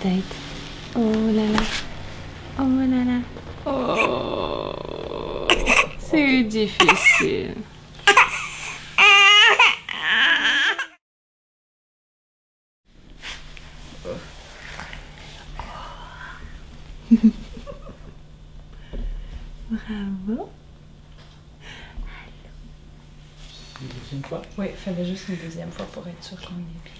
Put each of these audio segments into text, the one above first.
tête. Oh là là. Oh là là. Oh. C'est difficile. Bravo. Une deuxième fois? Oui, il fallait juste une deuxième fois pour être sûr qu'on est bien.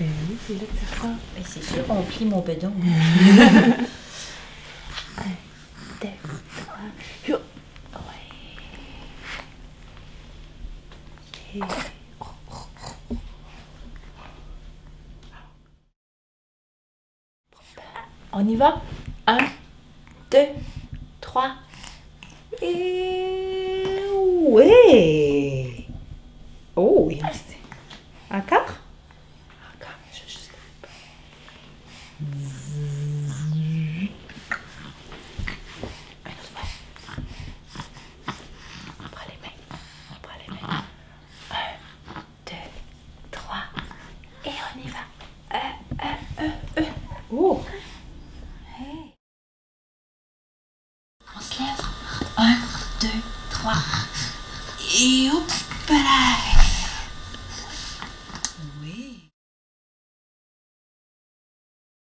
Ben oui, c'est là que ça sort. Ben, c'est sûr, on plie mon bedon. Deux, trois, yo. Ouais. On y va? Un, deux, trois. Et oui! Oh, il reste. Encore, je juste. Un autre fois. On prend les mains. On prend les mains. Un, deux, trois. Et on y va. Un, un, un, un. Oh! On se lève. Un, deux, trois. Et hop là!